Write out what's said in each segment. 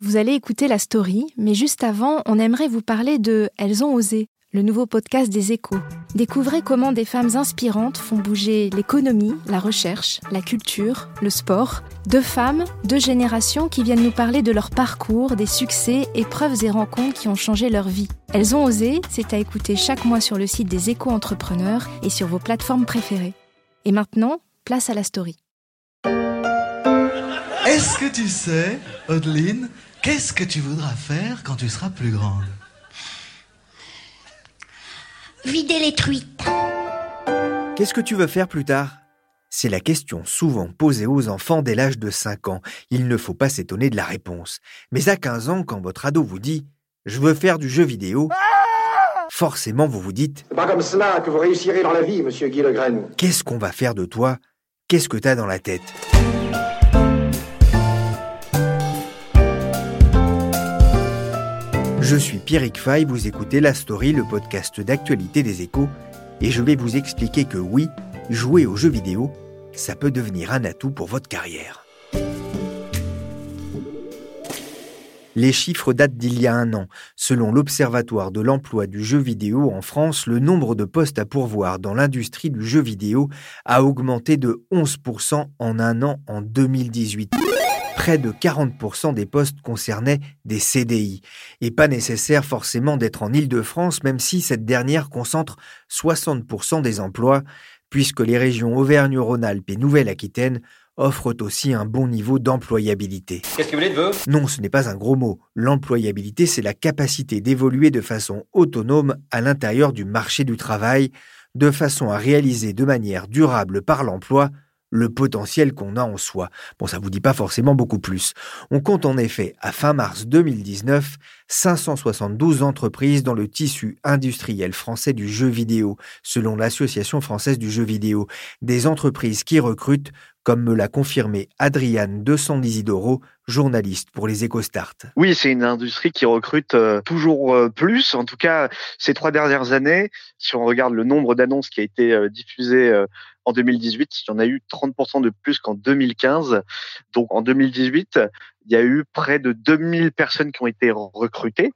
Vous allez écouter la story, mais juste avant, on aimerait vous parler de Elles ont osé, le nouveau podcast des échos. Découvrez comment des femmes inspirantes font bouger l'économie, la recherche, la culture, le sport. Deux femmes, deux générations qui viennent nous parler de leur parcours, des succès, épreuves et rencontres qui ont changé leur vie. Elles ont osé, c'est à écouter chaque mois sur le site des échos entrepreneurs et sur vos plateformes préférées. Et maintenant, place à la story. Est-ce que tu sais, Audeline, qu'est-ce que tu voudras faire quand tu seras plus grande? Vider les truites. Qu'est-ce que tu veux faire plus tard? C'est la question souvent posée aux enfants dès l'âge de 5 ans. Il ne faut pas s'étonner de la réponse. Mais à 15 ans, quand votre ado vous dit ⁇ Je veux faire du jeu vidéo ⁇ forcément vous vous dites C'est pas comme cela que vous réussirez dans la vie, monsieur Guy Legraine. Qu'est-ce qu'on va faire de toi? Qu'est-ce que t'as dans la tête? Je suis Pierrick Fay, vous écoutez La Story, le podcast d'actualité des échos, et je vais vous expliquer que oui, jouer aux jeux vidéo, ça peut devenir un atout pour votre carrière. Les chiffres datent d'il y a un an. Selon l'Observatoire de l'emploi du jeu vidéo en France, le nombre de postes à pourvoir dans l'industrie du jeu vidéo a augmenté de 11% en un an en 2018 près de 40% des postes concernaient des CDI. Et pas nécessaire forcément d'être en Île-de-France, même si cette dernière concentre 60% des emplois, puisque les régions Auvergne-Rhône-Alpes et Nouvelle-Aquitaine offrent aussi un bon niveau d'employabilité. Qu'est-ce que vous voulez de vous? Non, ce n'est pas un gros mot. L'employabilité, c'est la capacité d'évoluer de façon autonome à l'intérieur du marché du travail, de façon à réaliser de manière durable par l'emploi le potentiel qu'on a en soi. Bon, ça vous dit pas forcément beaucoup plus. On compte en effet, à fin mars 2019, 572 entreprises dans le tissu industriel français du jeu vidéo, selon l'Association française du jeu vidéo. Des entreprises qui recrutent, comme me l'a confirmé Adriane de Isidoro, journaliste pour les EcoStart. Oui, c'est une industrie qui recrute euh, toujours euh, plus. En tout cas, ces trois dernières années, si on regarde le nombre d'annonces qui a été euh, diffusé en 2018, il y en a eu 30% de plus qu'en 2015. Donc en 2018, il y a eu près de 2000 personnes qui ont été recrutées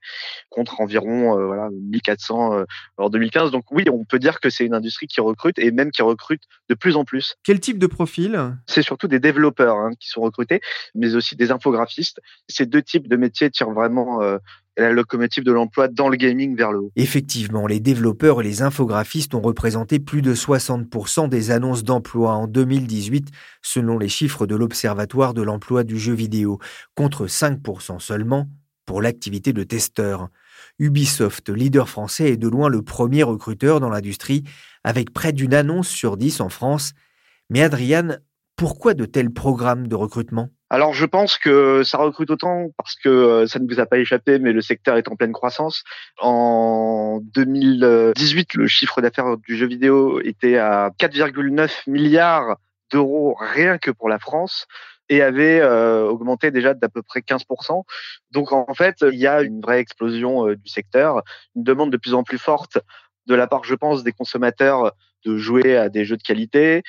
contre environ euh, voilà 1400 euh, en 2015. Donc oui, on peut dire que c'est une industrie qui recrute et même qui recrute de plus en plus. Quel type de profil? C'est surtout des développeurs hein, qui sont recrutés, mais aussi des infographistes. Ces deux types de métiers tirent vraiment euh, la locomotive de l'emploi dans le gaming vers le haut. Effectivement, les développeurs et les infographistes ont représenté plus de 60% des annonces d'emploi en 2018, selon les chiffres de l'Observatoire de l'emploi du jeu vidéo, contre 5% seulement pour l'activité de testeur. Ubisoft, leader français, est de loin le premier recruteur dans l'industrie, avec près d'une annonce sur 10 en France. Mais Adriane, pourquoi de tels programmes de recrutement? Alors je pense que ça recrute autant parce que euh, ça ne vous a pas échappé, mais le secteur est en pleine croissance. En 2018, le chiffre d'affaires du jeu vidéo était à 4,9 milliards d'euros rien que pour la France et avait euh, augmenté déjà d'à peu près 15%. Donc en fait, il y a une vraie explosion euh, du secteur, une demande de plus en plus forte de la part, je pense, des consommateurs de jouer à des jeux de qualité,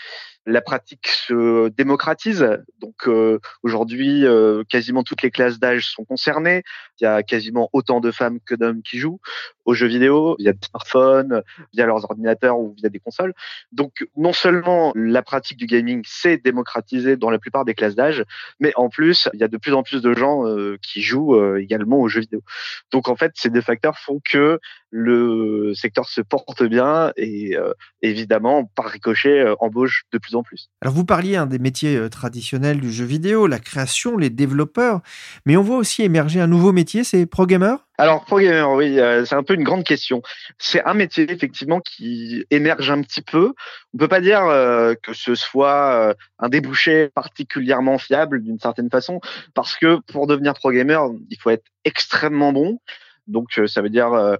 la pratique se démocratise. Donc euh, aujourd'hui, euh, quasiment toutes les classes d'âge sont concernées. Il y a quasiment autant de femmes que d'hommes qui jouent aux jeux vidéo via des smartphones, via leurs ordinateurs ou via des consoles. Donc non seulement la pratique du gaming s'est démocratisée dans la plupart des classes d'âge, mais en plus il y a de plus en plus de gens euh, qui jouent également aux jeux vidéo. Donc en fait, ces deux facteurs font que le secteur se porte bien et, et évidemment, par ricochet, embauche de plus en plus. Alors vous parliez un des métiers traditionnels du jeu vidéo, la création, les développeurs, mais on voit aussi émerger un nouveau métier, c'est pro gamer alors, pro gamer, oui, c'est un peu une grande question. C'est un métier effectivement qui émerge un petit peu. On peut pas dire que ce soit un débouché particulièrement fiable d'une certaine façon, parce que pour devenir pro gamer, il faut être extrêmement bon. Donc, ça veut dire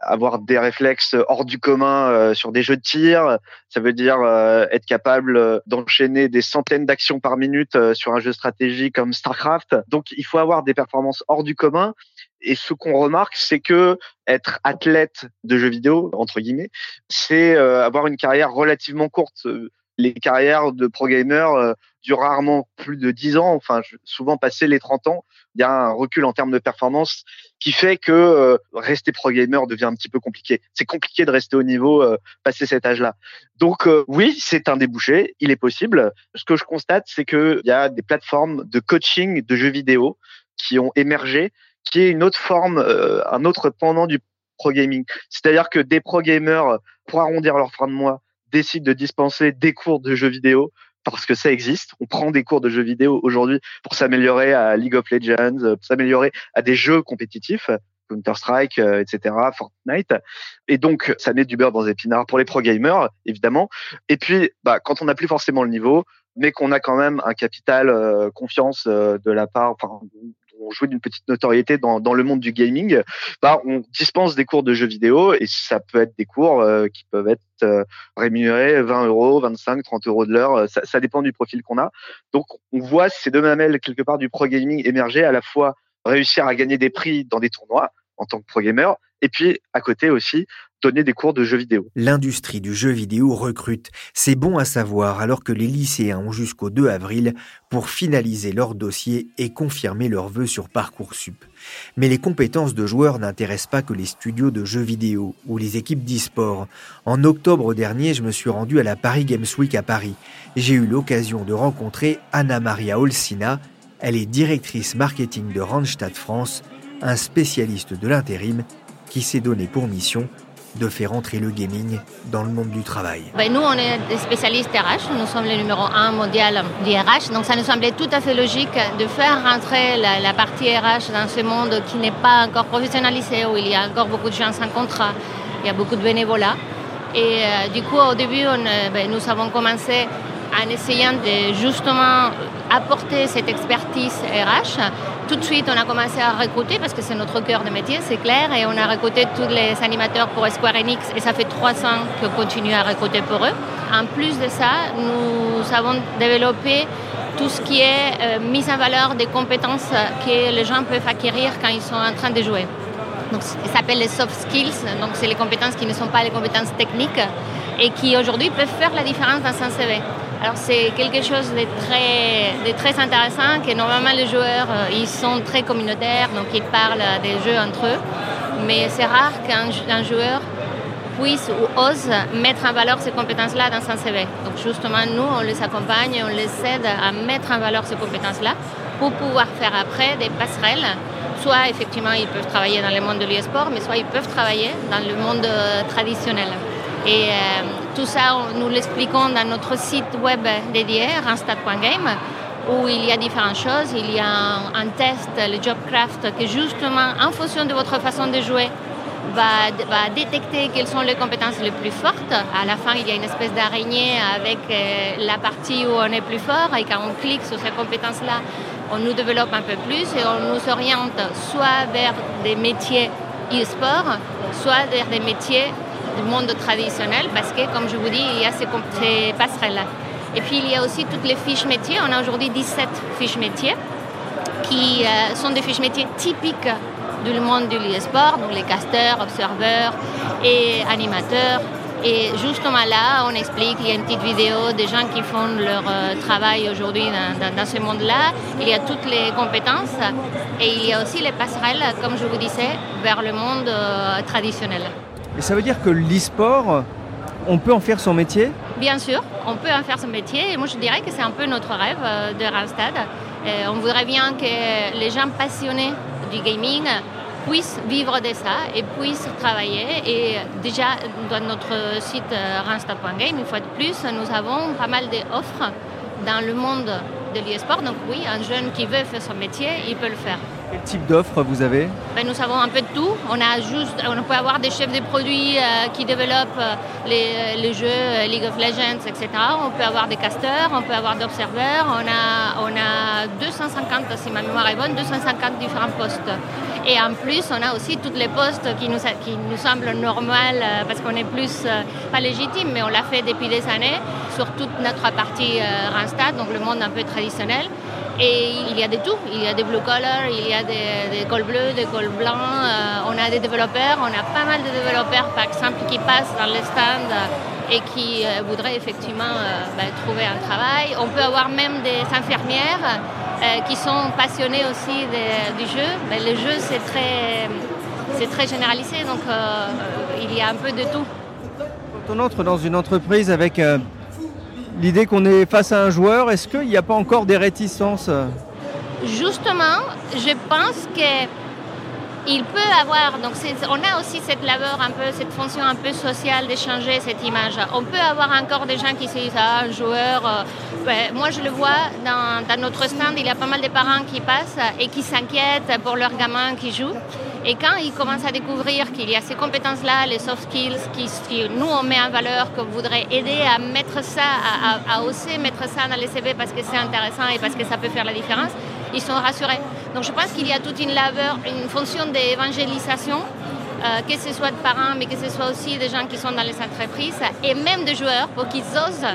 avoir des réflexes hors du commun euh, sur des jeux de tir. Ça veut dire euh, être capable euh, d'enchaîner des centaines d'actions par minute sur un jeu stratégique comme StarCraft. Donc, il faut avoir des performances hors du commun. Et ce qu'on remarque, c'est que être athlète de jeux vidéo, entre guillemets, c'est avoir une carrière relativement courte. Les carrières de pro gamers durent rarement plus de 10 ans, enfin souvent passé les 30 ans il y a un recul en termes de performance qui fait que euh, rester pro gamer devient un petit peu compliqué. C'est compliqué de rester au niveau euh, passer cet âge-là. Donc euh, oui, c'est un débouché, il est possible. Ce que je constate, c'est qu'il y a des plateformes de coaching de jeux vidéo qui ont émergé, qui est une autre forme, un autre pendant du pro gaming. C'est-à-dire que des pro gamers, pour arrondir leur fin de mois, décident de dispenser des cours de jeux vidéo parce que ça existe. On prend des cours de jeux vidéo aujourd'hui pour s'améliorer à League of Legends, euh, pour s'améliorer à des jeux compétitifs. Counter-Strike, euh, etc., Fortnite. Et donc, ça met du beurre dans les épinards pour les pro gamers, évidemment. Et puis, bah, quand on n'a plus forcément le niveau, mais qu'on a quand même un capital euh, confiance de la part, enfin, on joue d'une petite notoriété dans, dans, le monde du gaming, bah, on dispense des cours de jeux vidéo et ça peut être des cours euh, qui peuvent être euh, rémunérés 20 euros, 25, 30 euros de l'heure. Euh, ça, ça, dépend du profil qu'on a. Donc, on voit ces deux mamelles quelque part du pro gaming émerger à la fois réussir à gagner des prix dans des tournois en tant que pro gamer et puis à côté aussi des cours de jeux vidéo. L'industrie du jeu vidéo recrute. C'est bon à savoir alors que les lycéens ont jusqu'au 2 avril pour finaliser leur dossier et confirmer leurs vœux sur Parcoursup. Mais les compétences de joueurs n'intéressent pas que les studios de jeux vidéo ou les équipes d'e-sport. En octobre dernier, je me suis rendu à la Paris Games Week à Paris. J'ai eu l'occasion de rencontrer Anna Maria Olsina. Elle est directrice marketing de Randstad France, un spécialiste de l'intérim qui s'est donné pour mission de faire entrer le gaming dans le monde du travail. Ben Nous, on est des spécialistes RH, nous sommes le numéro un mondial du RH, donc ça nous semblait tout à fait logique de faire rentrer la, partie RH dans ce monde qui n'est pas encore professionnalisé, où il y a encore beaucoup de gens sans contrat, il y a beaucoup de bénévolat. Et euh, du coup, au début, euh, ben, nous avons commencé en essayant de justement apporter cette expertise RH tout de suite, on a commencé à recruter parce que c'est notre cœur de métier, c'est clair, et on a recruté tous les animateurs pour Square Enix et ça fait trois ans qu'on continue à recruter pour eux. En plus de ça, nous avons développé tout ce qui est euh, mise en valeur des compétences que les gens peuvent acquérir quand ils sont en train de jouer. Donc, ça s'appelle les soft skills, donc c'est les compétences qui ne sont pas les compétences techniques et qui aujourd'hui peuvent faire la différence dans un CV. Alors c'est quelque chose de très, intéressant que normalement les joueurs, euh, ils sont très communautaires, donc ils parlent des jeux entre eux. Mais c'est rare qu'un joueur puisse ou ose mettre en valeur ces compétences-là dans son CV. Donc justement, nous, on les accompagne, on les aide à mettre en valeur ces compétences-là pour pouvoir faire après des passerelles. Soit effectivement, ils peuvent travailler dans le monde de l'e-sport, mais soit ils peuvent travailler dans le monde euh, traditionnel. Euh, tout ça, nous l'expliquons dans notre site web dédié, randstad.game, où il y a différentes choses. Il y a un, test, le Jobcraft, qui justement, en fonction de votre façon de jouer, va, détecter quelles sont les compétences les plus fortes. À la fin, il y a une espèce d'araignée avec euh, la partie où on est plus fort et quand on clique sur ces compétences-là, on nous développe un peu plus et on nous oriente soit vers des métiers e-sport, soit vers des métiers du monde traditionnel parce que, comme je vous dis, il y a ces, passerelles-là. Et puis, il y a aussi toutes les fiches métiers. On a aujourd'hui 17 fiches métiers qui euh, sont des fiches métiers typiques du monde du e-sport, donc les casteurs, observeurs et animateurs. Et justement là, on explique, il y a une petite vidéo des gens qui font leur euh, travail aujourd'hui dans, ce monde-là. Il y a toutes les compétences et il y a aussi les passerelles, comme je vous disais, vers le monde euh, traditionnel. Et ça veut dire que l'e-sport, on peut en faire son métier Bien sûr, on peut en faire son métier. Et moi, je dirais que c'est un peu notre rêve euh, de Randstad. Euh, on voudrait bien que les gens passionnés du gaming puissent vivre de ça et puissent travailler. Et déjà, dans notre site randstad.game, une fois de plus, nous avons pas mal d'offres dans le monde de l'e-sport. Donc oui, un jeune qui veut faire son métier, il peut le faire. Quel type d'offres vous avez ben, Nous avons un peu de tout. On, a juste, on peut avoir des chefs de produits euh, qui développent euh, les, les, jeux euh, League of Legends, etc. On peut avoir des casteurs, on peut avoir des observeurs. On a, on a 250, si ma mémoire est bonne, 250 différents postes. Et en plus, on a aussi toutes les postes qui nous, qui nous semblent normales parce qu'on est plus, pas légitime, mais on l'a fait depuis des années sur toute notre partie Randstad, donc le monde un peu traditionnel. Et il y a de tout. Il y a des blue collar, il y a des, cols bleus, des cols blancs. Euh, on a des développeurs. On a pas mal de développeurs, par exemple, qui passent dans les stands et qui euh, voudraient effectivement euh, ben, trouver un travail. On peut avoir même des infirmières qui sont passionnées aussi du jeu. Mais le jeu, c'est très, c'est très généralisé, donc il y a un peu de tout. Quand on entre dans une entreprise avec l'idée qu'on est face à un joueur, est-ce qu'il n'y a pas encore des réticences? Justement, je pense que il peut avoir, donc on a aussi cette labeur un peu, cette fonction un peu sociale d'échanger cette image. On peut avoir encore des gens qui se disent, ah, un joueur, euh, moi je le vois dans, notre stand, il y a pas mal de parents qui passent et qui s'inquiètent pour leurs gamins qui jouent. Et quand ils commencent à découvrir qu'il y a ces compétences-là, les soft skills, qui, nous on met en valeur, que voudrait aider à mettre ça, à, à, oser mettre ça dans les CV parce que c'est intéressant et parce que ça peut faire la différence, ils sont rassurés. Donc je pense qu'il y a toute une labeur, une fonction d'évangélisation, euh, que ce soit de parents, mais que ce soit aussi des gens qui sont dans les entreprises et même des joueurs pour qu'ils osent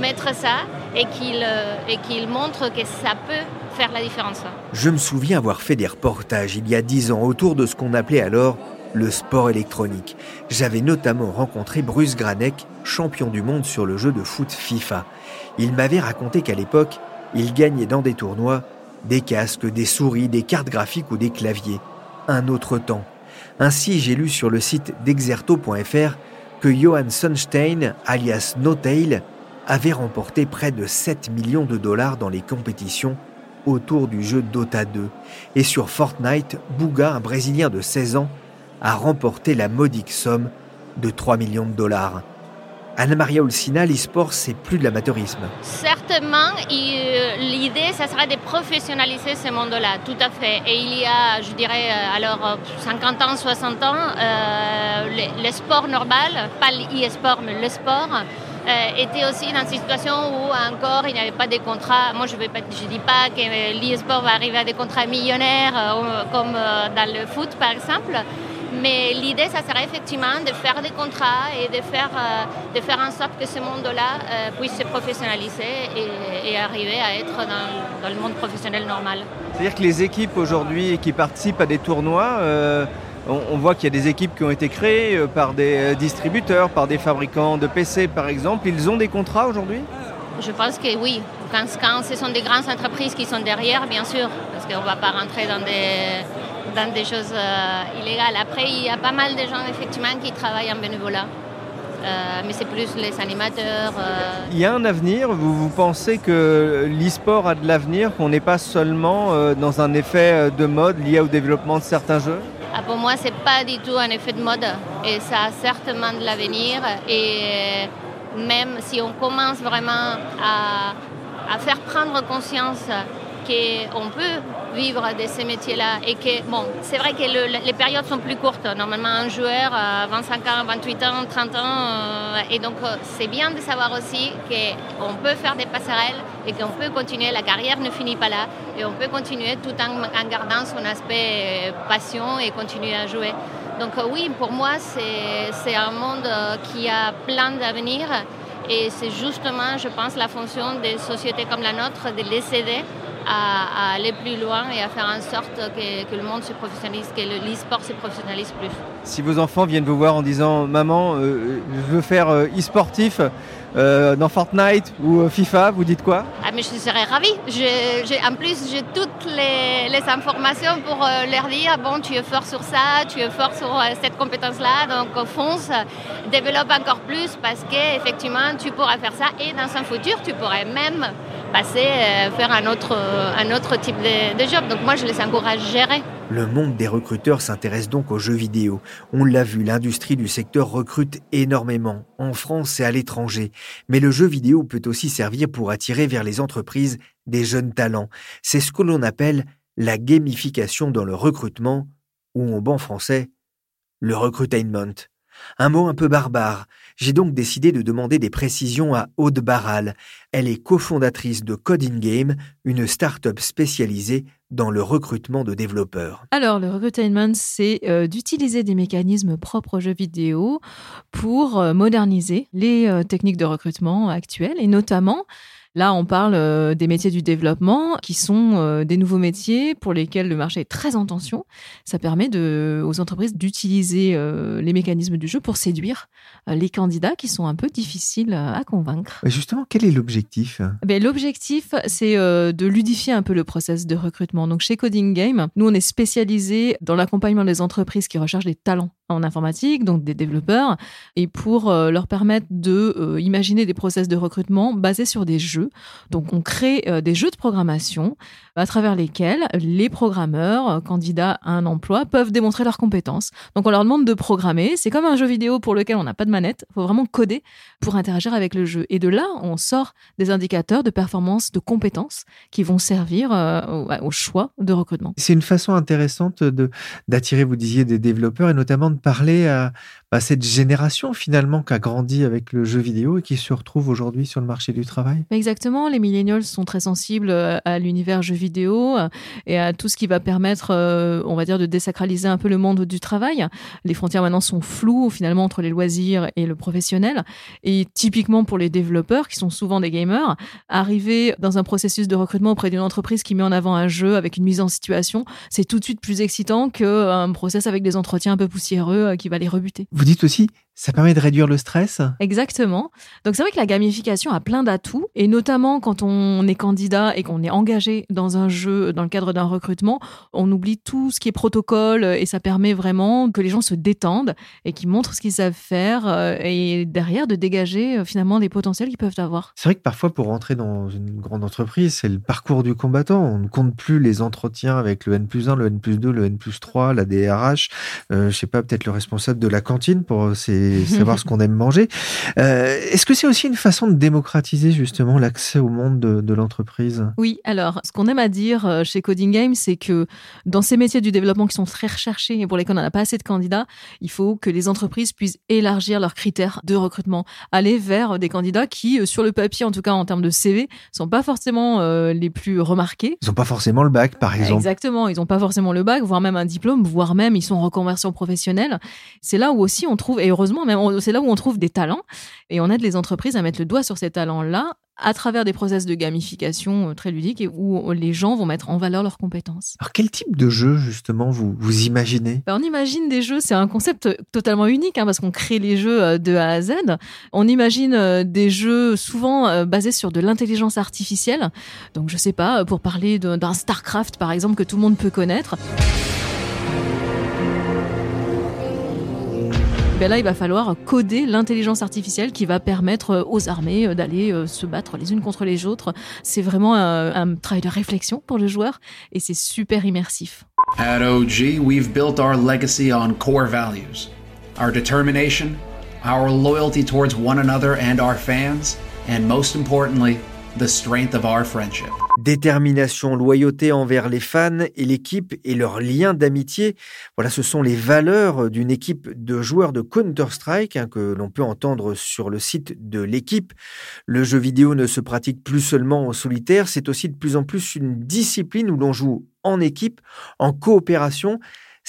mettre ça et qu'ils euh, montrent que ça peut la différence. Je me souviens avoir fait des reportages il y a dix ans autour de ce qu'on appelait alors le sport électronique. J'avais notamment rencontré Bruce Granek, champion du monde sur le jeu de foot FIFA. Il m'avait raconté qu'à l'époque, il gagnait dans des tournois des casques, des souris, des cartes graphiques ou des claviers. Un autre temps. Ainsi, j'ai lu sur le site d'exerto.fr que Johan Sunstein, alias Notail, avait remporté près de 7 millions de dollars dans les compétitions autour du jeu Dota 2. Et sur Fortnite, Bouga, un Brésilien de 16 ans, a remporté la modique somme de 3 millions de dollars. Anna-Maria Olsina, l'e-sport, c'est plus de l'amateurisme. Certainement, euh, l'idée, ça serait de professionnaliser ce monde-là, tout à fait. Et il y a, je dirais, euh, alors 50 ans, 60 ans, euh, le, sport normal, pas l'e-sport, mais le sport, euh, était aussi dans une situation où encore il n'y avait pas de contrats. Moi, je ne dis pas que l'e-sport va arriver à des contrats millionnaires euh, comme euh, dans le foot, par exemple. Mais l'idée, ça serait effectivement de faire des contrats et de faire, de faire en sorte que ce monde-là puisse se professionnaliser et, arriver à être dans, dans, le monde professionnel normal. C'est-à-dire que les équipes aujourd'hui qui participent à des tournois, on, voit qu'il y a des équipes qui ont été créées euh, par des euh, distributeurs, par des fabricants de PC par exemple. Ils ont des contrats aujourd'hui? Je pense que oui. Quand, ce sont des grandes entreprises qui sont derrière, bien sûr, parce qu'on ne va pas rentrer dans des, dans des choses euh, illégales. Après, il y a pas mal de gens effectivement qui travaillent en bénévolat. mais c'est plus les animateurs. Il y a un avenir Vous, vous pensez que l'e-sport a de l'avenir, qu'on n'est pas seulement dans un effet de mode lié au développement de certains jeux? Ah, pour moi, ce n'est pas du tout un effet de mode et ça a certainement de l'avenir. Et même si on commence vraiment à, à faire prendre conscience qu'on peut vivre de ces métiers-là et que, bon, c'est vrai que les périodes sont plus courtes. Normalement, un joueur a 25 ans, 28 ans, 30 ans, euh, et donc euh, c'est bien de savoir aussi qu'on peut faire des passerelles et qu'on peut continuer, la carrière ne finit pas là, et on peut continuer tout en, en gardant son aspect euh, passion et continuer à jouer. Donc oui, pour moi, c'est un monde qui a plein d'avenir. Et c'est justement, je pense, la fonction des sociétés comme la nôtre de les aider à, aller plus loin et à faire en sorte que, le monde se professionnalise, que l'e-sport se professionnalise plus. Si vos enfants viennent vous voir en disant Maman, euh, je veux faire euh, e-sportif euh, dans Fortnite ou FIFA, vous dites quoi? Ah, mais Je serais ravie. en plus, j'ai toutes les, les, informations pour leur dire Bon, tu es fort sur ça, tu es fort sur cette compétence-là, donc fonce, développe encore plus parce qu'effectivement, tu pourras faire ça et dans un futur, tu pourrais même passer, faire un autre, un autre type de, job. Donc moi, je les encourage à gérer. Le monde des recruteurs s'intéresse donc aux jeux vidéo. On l'a vu, l'industrie du secteur recrute énormément, en France et à l'étranger. Mais le jeu vidéo peut aussi servir pour attirer vers les entreprises des jeunes talents. C'est ce que l'on appelle la gamification dans le recrutement, ou en bon français, le recruitainment. Un mot un peu barbare. J'ai donc décidé de demander des précisions à Aude Barral. Elle est cofondatrice de Coding Game, une start-up spécialisée dans le recrutement de développeurs. Alors, le recruitment, c'est euh, d'utiliser des mécanismes propres aux jeux vidéo pour euh, moderniser les euh, techniques de recrutement actuelles et notamment Là, on parle euh, des métiers du développement qui sont euh, des nouveaux métiers pour lesquels le marché est très en tension. Ça permet de, aux entreprises d'utiliser euh, les mécanismes du jeu pour séduire les candidats qui sont un peu difficiles à convaincre. justement, quel est l'objectif? Ben, L'objectif, c'est de ludifier un peu le process de recrutement. Donc, chez Coding Game, nous, on est spécialisé dans l'accompagnement des entreprises qui recherchent des talents en informatique, donc des développeurs, et pour euh, leur permettre de euh, imaginer des process de recrutement basés sur des jeux. Donc on crée euh, des jeux de programmation à travers lesquels les programmeurs, candidats à un emploi, peuvent démontrer leurs compétences. Donc on leur demande de programmer. C'est comme un jeu vidéo pour lequel on n'a pas de manette. Il faut vraiment coder pour interagir avec le jeu. Et de là, on sort des indicateurs de performance, de compétences qui vont servir au, choix de recrutement. C'est une façon intéressante d'attirer, vous disiez, des développeurs et notamment de parler à, cette génération finalement qui a grandi avec le jeu vidéo et qui se retrouve aujourd'hui sur le marché du travail? Exactement, les millennials sont très sensibles euh, à l'univers jeu vidéo euh, et à tout ce qui va permettre, euh, on va dire, de désacraliser un peu le monde du travail. Les frontières maintenant sont floues finalement entre les loisirs et le professionnel. Et typiquement pour les développeurs, qui sont souvent des gamers, arriver dans un processus de recrutement auprès d'une entreprise qui met en avant un jeu avec une mise en situation, c'est tout de suite plus excitant qu'un process avec des entretiens un peu poussiéreux qui va les rebuter. Vous dites aussi, ça permet de réduire le stress? Exactement. Donc c'est vrai que la gamification a plein d'atouts, et notamment quand on est candidat et qu'on est engagé dans un jeu, dans le cadre d'un recrutement, on oublie tout ce qui est protocole, et ça permet vraiment que les gens se détendent et qu'ils montrent ce qu'ils savent faire, euh, et derrière de dégager euh, finalement des potentiels qu'ils peuvent avoir. C'est vrai que parfois pour rentrer dans une grande entreprise, c'est le parcours du combattant. On ne compte plus les entretiens avec le N plus 1, le N plus 2, le N plus 3, la DRH, euh, je sais pas, peut-être le responsable de la cantine pour savoir ce qu'on aime manger. Euh, est-ce que c'est aussi une façon de démocratiser justement l'accès au monde de, l'entreprise? Oui, alors ce qu'on aime à dire euh, chez Coding Game, c'est que dans ces métiers du développement qui sont très recherchés et pour lesquels on n'a pas assez de candidats, il faut que les entreprises puissent élargir leurs critères de recrutement, aller vers des candidats qui, euh, sur le papier, en tout cas en termes de CV, sont pas forcément les plus remarqués. Ils n'ont pas forcément le bac, par exemple. Exactement, ils n'ont pas forcément le bac, voire même un diplôme, voire même ils sont en reconversion professionnelle. C'est là où aussi on trouve, et heureusement c'est là où on trouve des talents et on aide les entreprises à mettre le doigt sur ces talents-là à travers des process de gamification euh, très ludiques et où les gens vont mettre en valeur leurs compétences. Alors quel type de jeu justement vous, vous imaginez? Ben, On imagine des jeux, c'est un concept totalement unique hein, parce qu'on crée les jeux euh, de A à Z. On imagine euh, des jeux souvent basés sur de l'intelligence artificielle. Donc je sais pas, pour parler d'un StarCraft par exemple que tout le monde peut connaître. Ben là, il va falloir coder l'intelligence artificielle qui va permettre euh, aux armées euh, d'aller euh, se battre les unes contre les autres. C'est vraiment un, un travail de réflexion pour le joueur et c'est super immersif. At OG, we've built our legacy on core values our determination, our loyalty towards one another and our fans, and most importantly, the strength of our friendship. Détermination, loyauté envers les fans et l'équipe et leur lien d'amitié. Voilà, ce sont les valeurs d'une équipe de joueurs de Counter-Strike hein, que l'on peut entendre sur le site de l'équipe. Le jeu vidéo ne se pratique plus seulement en solitaire, c'est aussi de plus en plus une discipline où l'on joue en équipe, en coopération.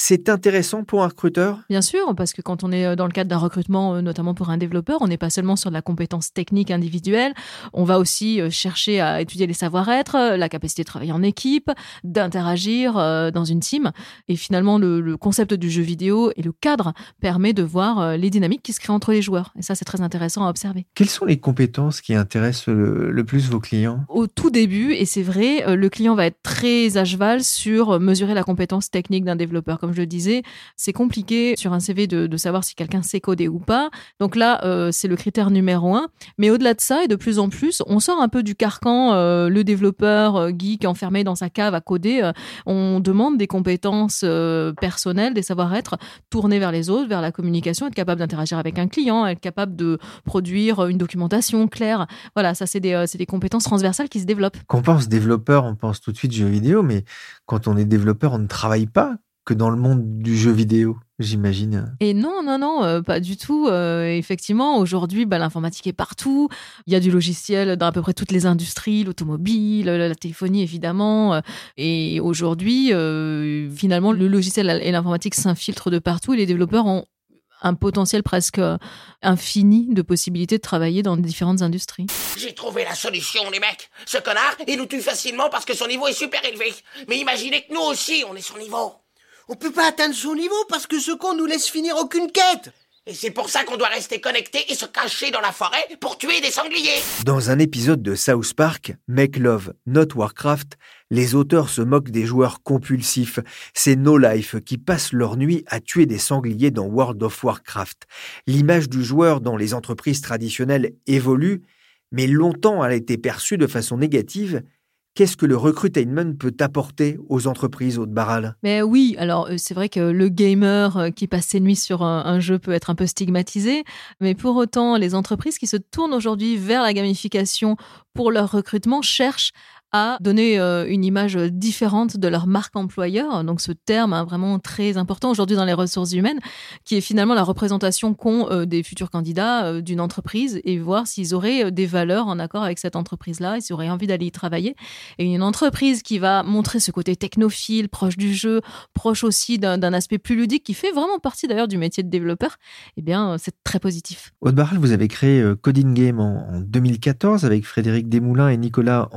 C'est intéressant pour un recruteur? Bien sûr, parce que quand on est euh, dans le cadre d'un recrutement, euh, notamment pour un développeur, on n'est pas seulement sur de la compétence technique individuelle, on va aussi euh, chercher à étudier les savoir-être, la capacité de travailler en équipe, d'interagir dans une team. Et finalement, le, concept du jeu vidéo et le cadre permet de voir les dynamiques qui se créent entre les joueurs. Et ça, c'est très intéressant à observer. Quelles sont les compétences qui intéressent le, plus vos clients? Au tout début, et c'est vrai, le client va être très à cheval sur mesurer la compétence technique d'un développeur. Comme comme je le disais, c'est compliqué sur un CV de, savoir si quelqu'un sait coder ou pas. Donc là, euh, c'est le critère numéro un. Mais au-delà de ça, et de plus en plus, on sort un peu du carcan, euh, le développeur euh, geek enfermé dans sa cave à coder. on demande des compétences personnelles, des savoir-être tournés vers les autres, vers la communication, être capable d'interagir avec un client, être capable de produire une documentation claire. Voilà, ça, c'est des, des compétences transversales qui se développent. Quand on pense développeur, on pense tout de suite jeux vidéo, mais quand on est développeur, on ne travaille pas que dans le monde du jeu vidéo, j'imagine. Et non, non, non, euh, pas du tout. Euh, effectivement, aujourd'hui, bah, l'informatique est partout. Il y a du logiciel dans à peu près toutes les industries, l'automobile, la, la téléphonie, évidemment. Euh, Et aujourd'hui, euh, finalement, le logiciel et l'informatique s'infiltrent de partout et les développeurs ont un potentiel presque infini de possibilités de travailler dans différentes industries. J'ai trouvé la solution, les mecs. Ce connard, il nous tue facilement parce que son niveau est super élevé. Mais imaginez que nous aussi, on est son niveau. On peut pas atteindre son niveau parce que ce con nous laisse finir aucune quête. Et c'est pour ça qu'on doit rester connecté et se cacher dans la forêt pour tuer des sangliers. Dans un épisode de South Park, Make Love, Not Warcraft, les auteurs se moquent des joueurs compulsifs, ces no-life qui passent leur nuit à tuer des sangliers dans World of Warcraft. L'image du joueur dans les entreprises traditionnelles évolue, mais longtemps elle a été perçue de façon négative. Qu'est-ce que le recruitainment peut apporter aux entreprises, Aude Barral Mais oui, alors euh, c'est vrai que le gamer euh, qui passe ses nuits sur un jeu peut être un peu stigmatisé, mais pour autant, les entreprises qui se tournent aujourd'hui vers la gamification pour leur recrutement cherchent à donner euh, une image différente de leur marque employeur. Donc ce terme est vraiment très important aujourd'hui dans les ressources humaines, qui est finalement la représentation qu'ont euh, des futurs candidats euh, d'une entreprise et voir s'ils auraient euh, des valeurs en accord avec cette entreprise-là, s'ils auraient envie d'aller y travailler. Et une entreprise qui va montrer ce côté technophile, proche du jeu, proche aussi d'un aspect plus ludique, qui fait vraiment partie d'ailleurs du métier de développeur, eh bien euh, c'est très positif. Aude vous avez créé euh, Coding Game en, en 2014 avec Frédéric Desmoulins et Nicolas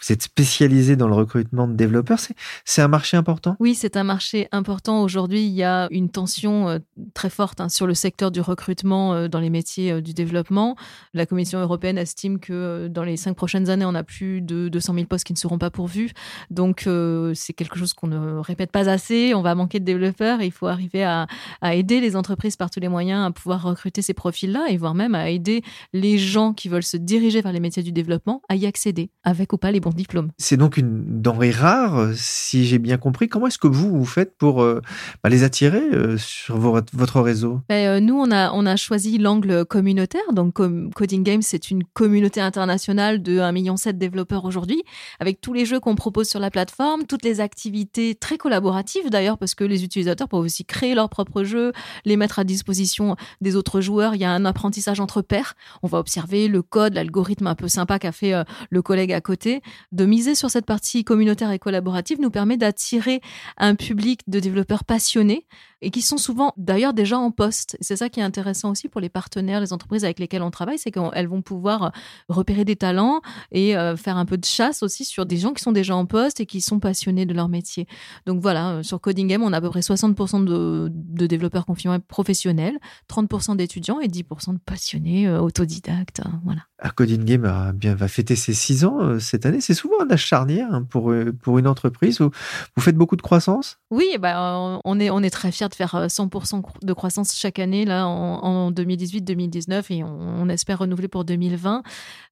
Vous êtes spécialisé dans le recrutement de développeurs. C'est- un marché important? Oui, c'est un marché important. Aujourd'hui, il y a une tension euh, très forte hein, sur le secteur du recrutement euh, dans les métiers euh, du développement. La Commission européenne estime que dans les cinq prochaines années, on a plus de 200 000 postes qui ne seront pas pourvus. Donc, c'est quelque chose qu'on ne répète pas assez. On va manquer de développeurs il faut arriver à, aider les entreprises par tous les moyens à pouvoir recruter ces profils-là et voire même à aider les gens qui veulent se diriger vers les métiers du développement à y accéder, ou pas les bons diplômes. C'est donc une denrée rare, euh, si j'ai bien compris. Comment est-ce que vous, vous faites pour euh, bah, les attirer euh, sur vos- votre réseau? Ben, euh, nous, on a, on a choisi l'angle communautaire. Donc, Com- Coding Games, c'est une communauté internationale de 1,7 million de développeurs aujourd'hui, avec tous les jeux qu'on propose sur la plateforme, toutes les activités très collaboratives d'ailleurs, parce que les utilisateurs peuvent aussi créer leurs propres jeux, les mettre à disposition des autres joueurs. Il y a un apprentissage entre pairs. On va observer le code, l'algorithme un peu sympa qu'a fait le collègue à côté. De miser sur cette partie communautaire et collaborative nous permet d'attirer un public de développeurs passionnés et qui sont souvent d'ailleurs déjà en poste. C'est ça qui est intéressant aussi pour les partenaires, les entreprises avec lesquelles on travaille, c'est qu'elles vont pouvoir euh, repérer des talents et euh, faire un peu de chasse aussi sur des gens qui sont déjà en poste et qui sont passionnés de leur métier. Donc voilà, euh, sur Coding Game, on a à peu près 60% de, développeurs confirmés professionnels, 30% d'étudiants et 10% de passionnés autodidactes. hein, voilà. Ah, Coding Game va fêter ses six ans cette année. C'est souvent un âge charnière hein, pour, pour une entreprise. Vous, vous faites beaucoup de croissance? Oui, bah, on, est, on est très fiers de faire euh, 100% cro- de croissance chaque année là, en, en 2018-2019 et on, espère renouveler pour 2020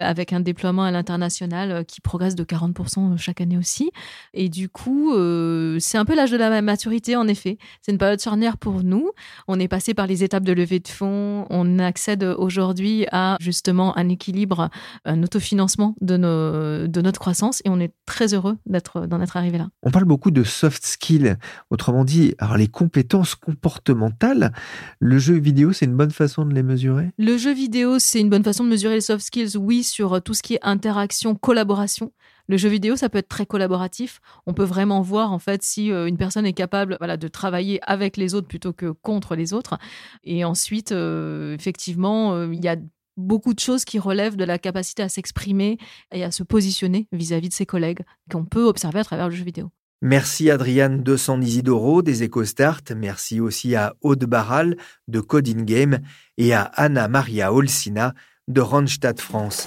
avec un déploiement à l'international euh, qui progresse de 40% chaque année aussi. Et du coup, euh, c'est un peu l'âge de la maturité en effet. C'est une période charnière pour nous. On est passé par les étapes de levée de fonds. On accède aujourd'hui à justement un équilibre, un autofinancement de, nos, de notre croissance et on est très heureux d'être, d'en être arrivé là. On parle beaucoup de soft skills, autrement dit, alors les compétences comportementales. Le jeu vidéo, c'est une bonne façon de les mesurer? Le jeu vidéo, c'est une bonne façon de mesurer les soft skills, oui, sur euh, tout ce qui est interaction, collaboration. Le jeu vidéo, ça peut être très collaboratif. On peut vraiment voir en fait si euh, une personne est capable voilà, de travailler avec les autres plutôt que contre les autres. Et ensuite, euh, effectivement, il y a beaucoup de choses qui relèvent de la capacité à s'exprimer et à se positionner vis-à-vis de ses collègues qu'on peut observer à travers le jeu vidéo. Merci Adriane de San Isidoro des EcoStart. Merci aussi à Aude Barral de Coding Game et à Anna Maria Olsina de Randstad France.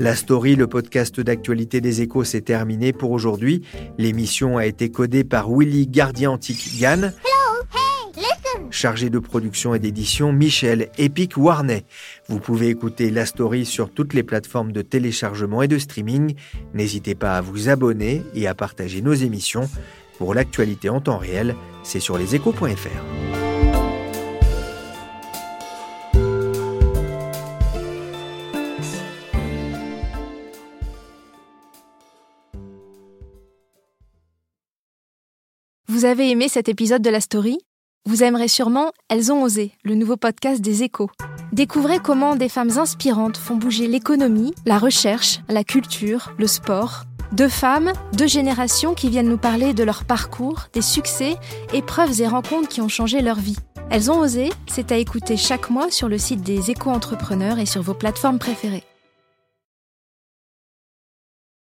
La story, le podcast d'actualité des échos, s'est terminé pour aujourd'hui. L'émission a été codée par Willy Gardiantic-Gann. Chargé de production et d'édition, Michel Epic Warney. Vous pouvez écouter La Story sur toutes les plateformes de téléchargement et de streaming. N'hésitez pas à vous abonner et à partager nos émissions. Pour l'actualité en temps réel, c'est sur leséchos.fr. Vous avez aimé cet épisode de la story? Vous aimerez sûrement Elles ont osé, le nouveau podcast des échos. Découvrez comment des femmes inspirantes font bouger l'économie, la recherche, la culture, le sport. Deux femmes, deux générations qui viennent nous parler de leur parcours, des succès, épreuves et rencontres qui ont changé leur vie. Elles ont osé, c'est à écouter chaque mois sur le site des échos entrepreneurs et sur vos plateformes préférées.